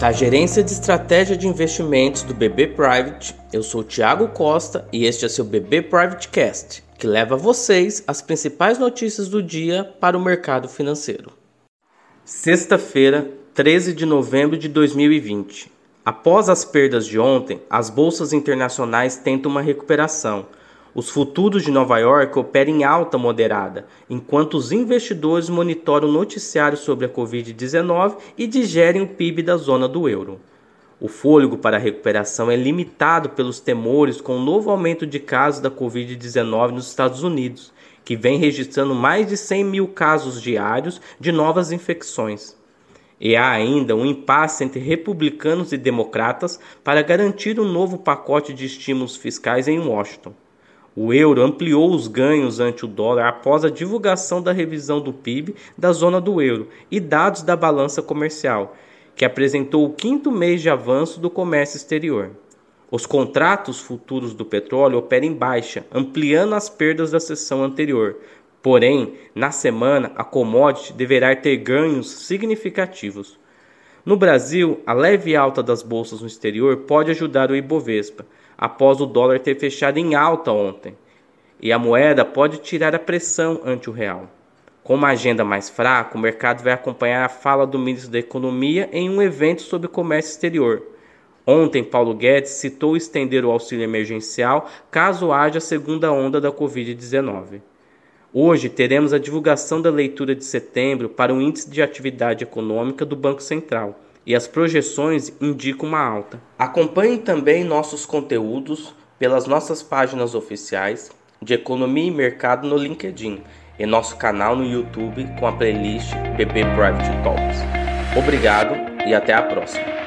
Da Gerência de Estratégia de Investimentos do BB Private, eu sou Tiago Costa e este é seu BB Private Cast, que leva a vocês as principais notícias do dia para o mercado financeiro. Sexta-feira, 13 de novembro de 2020. Após as perdas de ontem, as bolsas internacionais tentam uma recuperação os futuros de Nova York operam em alta moderada, enquanto os investidores monitoram o noticiário sobre a Covid-19 e digerem o PIB da zona do euro. O fôlego para a recuperação é limitado pelos temores com o novo aumento de casos da Covid-19 nos Estados Unidos, que vem registrando mais de 100 mil casos diários de novas infecções. E há ainda um impasse entre republicanos e democratas para garantir um novo pacote de estímulos fiscais em Washington. O euro ampliou os ganhos ante o dólar após a divulgação da revisão do PIB da zona do euro e dados da balança comercial, que apresentou o quinto mês de avanço do comércio exterior. Os contratos futuros do petróleo operam em baixa, ampliando as perdas da sessão anterior. Porém, na semana, a commodity deverá ter ganhos significativos. No Brasil, a leve alta das bolsas no exterior pode ajudar o Ibovespa, após o dólar ter fechado em alta ontem, e a moeda pode tirar a pressão ante o real. Com uma agenda mais fraca, o mercado vai acompanhar a fala do ministro da Economia em um evento sobre comércio exterior. Ontem, Paulo Guedes citou estender o auxílio emergencial caso haja segunda onda da Covid-19. Hoje teremos a divulgação da leitura de setembro para o Índice de Atividade Econômica do Banco Central e as projeções indicam uma alta. Acompanhe também nossos conteúdos pelas nossas páginas oficiais de Economia e Mercado no LinkedIn e nosso canal no YouTube com a playlist BB Private Talks. Obrigado e até a próxima.